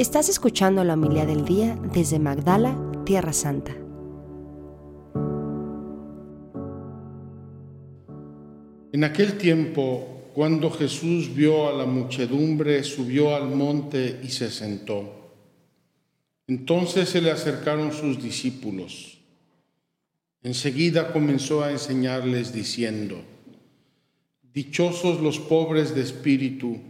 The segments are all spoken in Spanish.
Estás escuchando la humildad del día desde Magdala, Tierra Santa. En aquel tiempo, cuando Jesús vio a la muchedumbre, subió al monte y se sentó. Entonces se le acercaron sus discípulos. Enseguida comenzó a enseñarles diciendo, Dichosos los pobres de espíritu,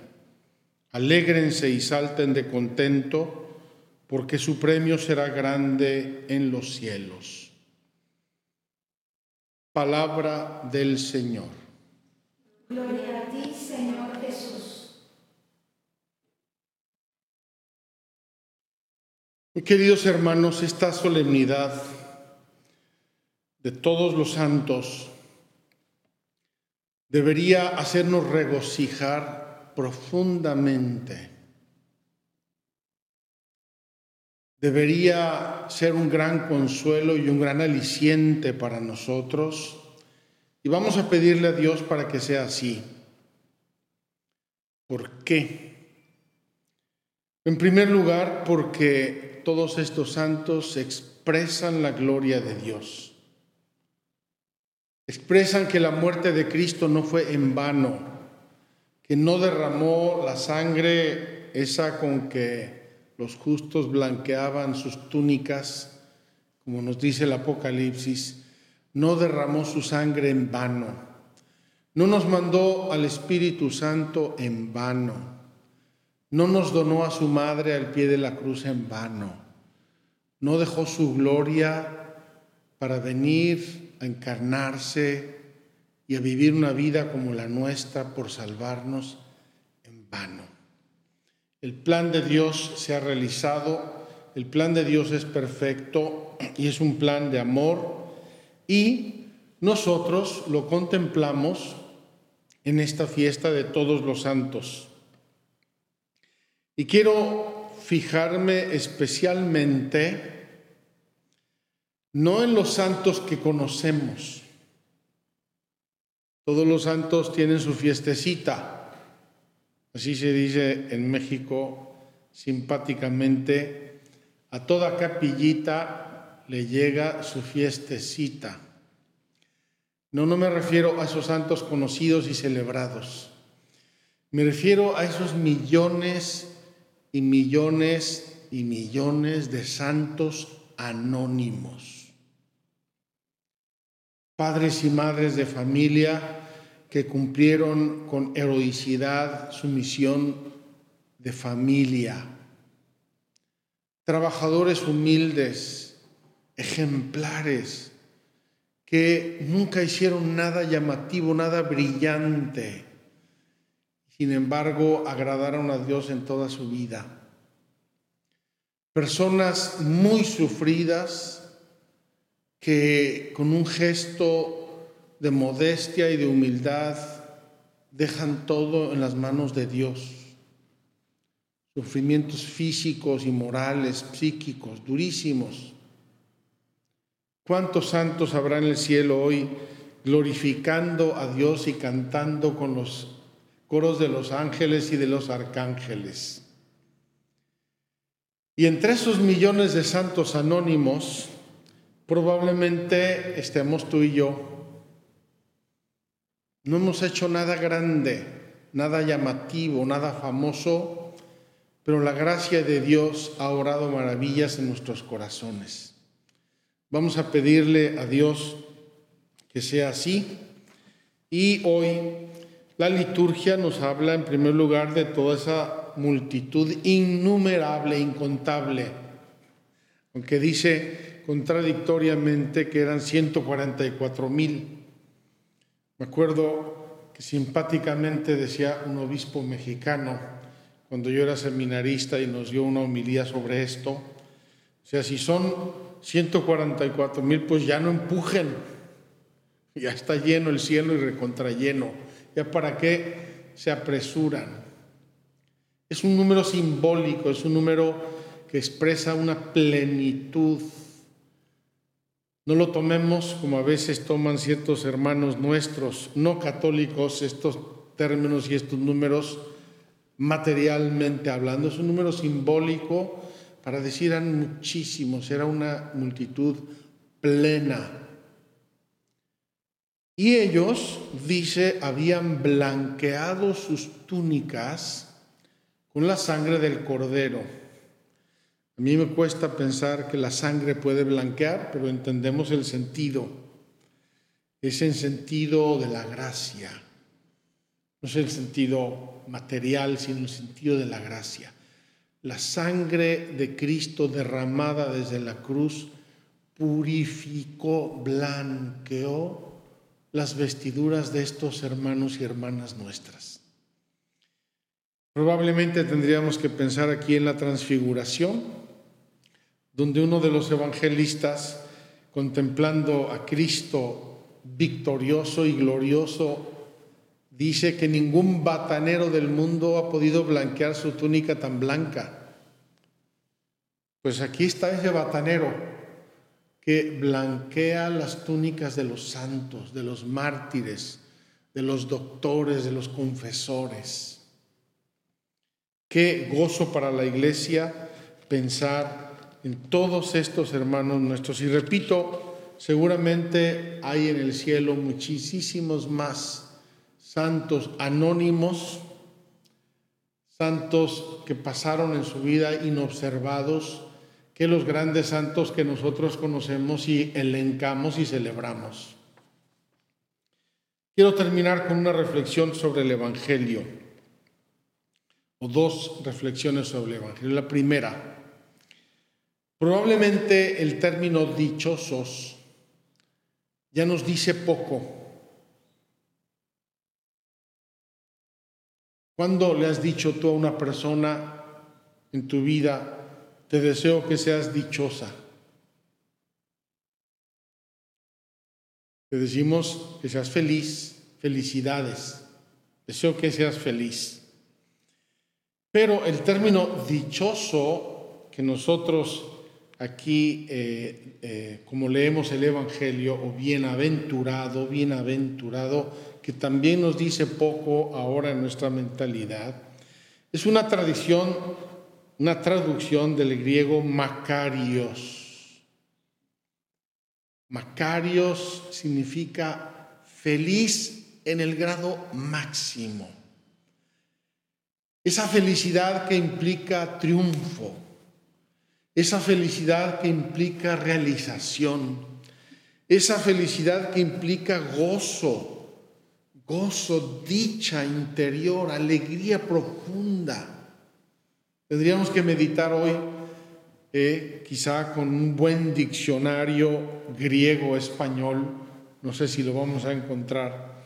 Alégrense y salten de contento, porque su premio será grande en los cielos. Palabra del Señor. Gloria a ti, Señor Jesús. Queridos hermanos, esta solemnidad de todos los santos debería hacernos regocijar profundamente. Debería ser un gran consuelo y un gran aliciente para nosotros. Y vamos a pedirle a Dios para que sea así. ¿Por qué? En primer lugar, porque todos estos santos expresan la gloria de Dios expresan que la muerte de Cristo no fue en vano, que no derramó la sangre esa con que los justos blanqueaban sus túnicas, como nos dice el Apocalipsis, no derramó su sangre en vano, no nos mandó al Espíritu Santo en vano, no nos donó a su madre al pie de la cruz en vano, no dejó su gloria para venir a encarnarse y a vivir una vida como la nuestra por salvarnos en vano. El plan de Dios se ha realizado, el plan de Dios es perfecto y es un plan de amor y nosotros lo contemplamos en esta fiesta de todos los santos. Y quiero fijarme especialmente no en los santos que conocemos. Todos los santos tienen su fiestecita, así se dice en México simpáticamente, a toda capillita le llega su fiestecita. No, no me refiero a esos santos conocidos y celebrados. Me refiero a esos millones y millones y millones de santos anónimos padres y madres de familia que cumplieron con heroicidad su misión de familia, trabajadores humildes, ejemplares, que nunca hicieron nada llamativo, nada brillante, sin embargo agradaron a Dios en toda su vida. Personas muy sufridas, que con un gesto de modestia y de humildad dejan todo en las manos de Dios. Sufrimientos físicos y morales, psíquicos, durísimos. ¿Cuántos santos habrá en el cielo hoy glorificando a Dios y cantando con los coros de los ángeles y de los arcángeles? Y entre esos millones de santos anónimos, probablemente estemos tú y yo. No hemos hecho nada grande, nada llamativo, nada famoso, pero la gracia de Dios ha orado maravillas en nuestros corazones. Vamos a pedirle a Dios que sea así. Y hoy la liturgia nos habla en primer lugar de toda esa multitud innumerable, incontable, aunque dice contradictoriamente que eran 144 mil. Me acuerdo que simpáticamente decía un obispo mexicano, cuando yo era seminarista y nos dio una homilía sobre esto, o sea, si son 144 mil, pues ya no empujen, ya está lleno el cielo y recontralleno, ya para qué se apresuran. Es un número simbólico, es un número que expresa una plenitud. No lo tomemos como a veces toman ciertos hermanos nuestros no católicos estos términos y estos números materialmente hablando. Es un número simbólico para decir eran muchísimos, era una multitud plena. Y ellos, dice, habían blanqueado sus túnicas con la sangre del cordero. A mí me cuesta pensar que la sangre puede blanquear, pero entendemos el sentido. Es el sentido de la gracia. No es el sentido material, sino el sentido de la gracia. La sangre de Cristo derramada desde la cruz purificó, blanqueó las vestiduras de estos hermanos y hermanas nuestras. Probablemente tendríamos que pensar aquí en la transfiguración, donde uno de los evangelistas, contemplando a Cristo victorioso y glorioso dice que ningún batanero del mundo ha podido blanquear su túnica tan blanca. Pues aquí está ese batanero que blanquea las túnicas de los santos, de los mártires, de los doctores, de los confesores. Qué gozo para la iglesia pensar en todos estos hermanos nuestros. Y repito, seguramente hay en el cielo muchísimos más santos anónimos, santos que pasaron en su vida inobservados, que los grandes santos que nosotros conocemos y elencamos y celebramos. Quiero terminar con una reflexión sobre el Evangelio, o dos reflexiones sobre el Evangelio. La primera, probablemente el término dichosos ya nos dice poco ¿Cuándo le has dicho tú a una persona en tu vida, te deseo que seas dichosa? Te decimos que seas feliz, felicidades. Deseo que seas feliz. Pero el término dichoso que nosotros aquí, eh, eh, como leemos el Evangelio, o bienaventurado, bienaventurado, que también nos dice poco ahora en nuestra mentalidad, es una tradición, una traducción del griego Macarios. Macarios significa feliz en el grado máximo. Esa felicidad que implica triunfo, esa felicidad que implica realización, esa felicidad que implica gozo, gozo, dicha interior, alegría profunda. Tendríamos que meditar hoy, eh, quizá con un buen diccionario griego-español, no sé si lo vamos a encontrar,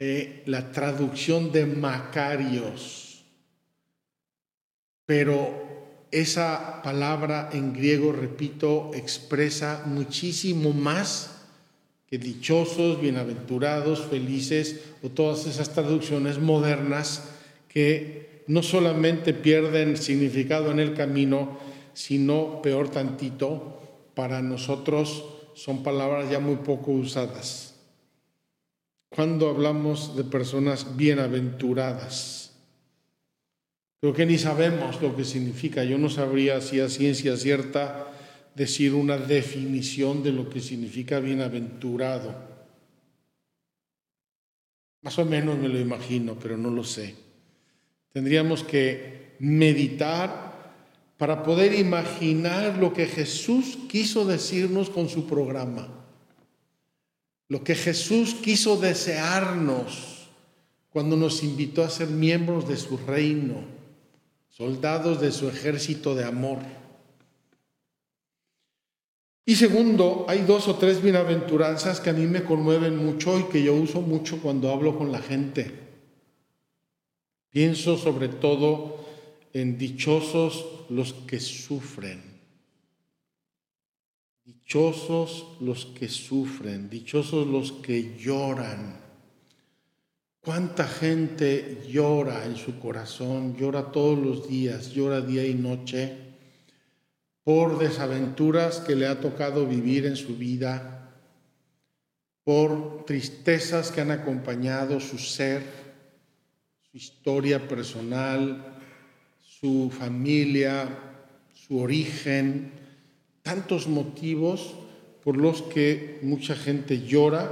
eh, la traducción de Macarios. Pero esa palabra en griego, repito, expresa muchísimo más dichosos, bienaventurados, felices, o todas esas traducciones modernas que no solamente pierden significado en el camino, sino, peor tantito, para nosotros son palabras ya muy poco usadas. Cuando hablamos de personas bienaventuradas, creo que ni sabemos lo que significa. Yo no sabría si a ciencia cierta decir una definición de lo que significa bienaventurado. Más o menos me lo imagino, pero no lo sé. Tendríamos que meditar para poder imaginar lo que Jesús quiso decirnos con su programa, lo que Jesús quiso desearnos cuando nos invitó a ser miembros de su reino, soldados de su ejército de amor. Y segundo, hay dos o tres bienaventuranzas que a mí me conmueven mucho y que yo uso mucho cuando hablo con la gente. Pienso sobre todo en dichosos los que sufren. Dichosos los que sufren, dichosos los que lloran. ¿Cuánta gente llora en su corazón? Llora todos los días, llora día y noche por desaventuras que le ha tocado vivir en su vida, por tristezas que han acompañado su ser, su historia personal, su familia, su origen, tantos motivos por los que mucha gente llora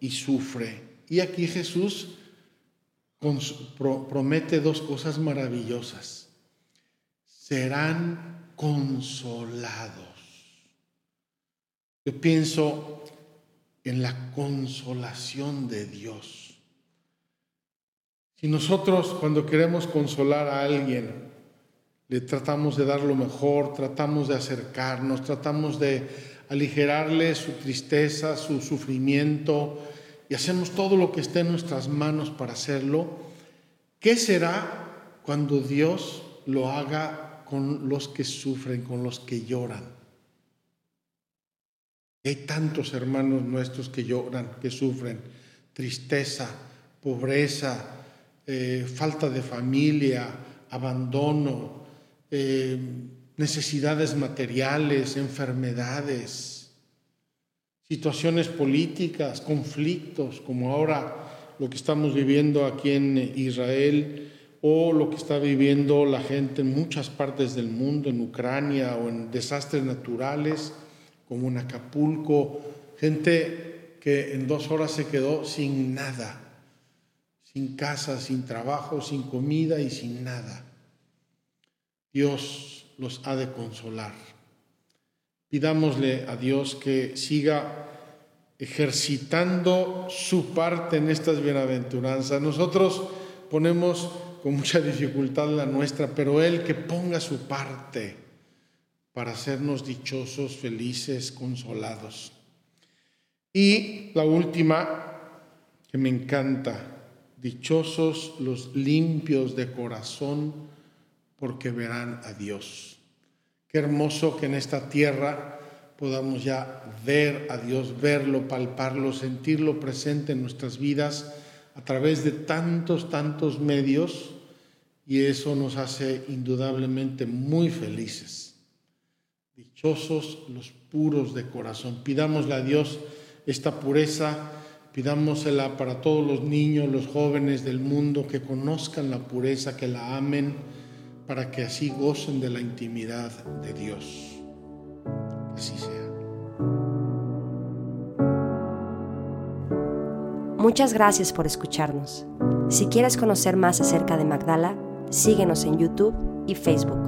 y sufre. Y aquí Jesús promete dos cosas maravillosas. Serán consolados. Yo pienso en la consolación de Dios. Si nosotros cuando queremos consolar a alguien, le tratamos de dar lo mejor, tratamos de acercarnos, tratamos de aligerarle su tristeza, su sufrimiento y hacemos todo lo que esté en nuestras manos para hacerlo. ¿Qué será cuando Dios lo haga con los que sufren, con los que lloran? Hay tantos hermanos nuestros que lloran, que sufren tristeza, pobreza, eh, falta de familia, abandono, eh, necesidades materiales, enfermedades, situaciones políticas, conflictos, como ahora lo que estamos viviendo aquí en Israel o lo que está viviendo la gente en muchas partes del mundo, en Ucrania o en desastres naturales como en Acapulco, gente que en dos horas se quedó sin nada, sin casa, sin trabajo, sin comida y sin nada. Dios los ha de consolar. Pidámosle a Dios que siga ejercitando su parte en estas bienaventuranzas. Nosotros ponemos con mucha dificultad la nuestra, pero Él que ponga su parte para hacernos dichosos, felices, consolados. Y la última, que me encanta, dichosos los limpios de corazón, porque verán a Dios. Qué hermoso que en esta tierra podamos ya ver a Dios, verlo, palparlo, sentirlo presente en nuestras vidas a través de tantos, tantos medios y eso nos hace indudablemente muy felices. Dichosos los puros de corazón. Pidámosle a Dios esta pureza, pidámosela para todos los niños, los jóvenes del mundo que conozcan la pureza, que la amen para que así gocen de la intimidad de Dios. Así sea. Muchas gracias por escucharnos. Si quieres conocer más acerca de Magdala, síguenos en YouTube y Facebook.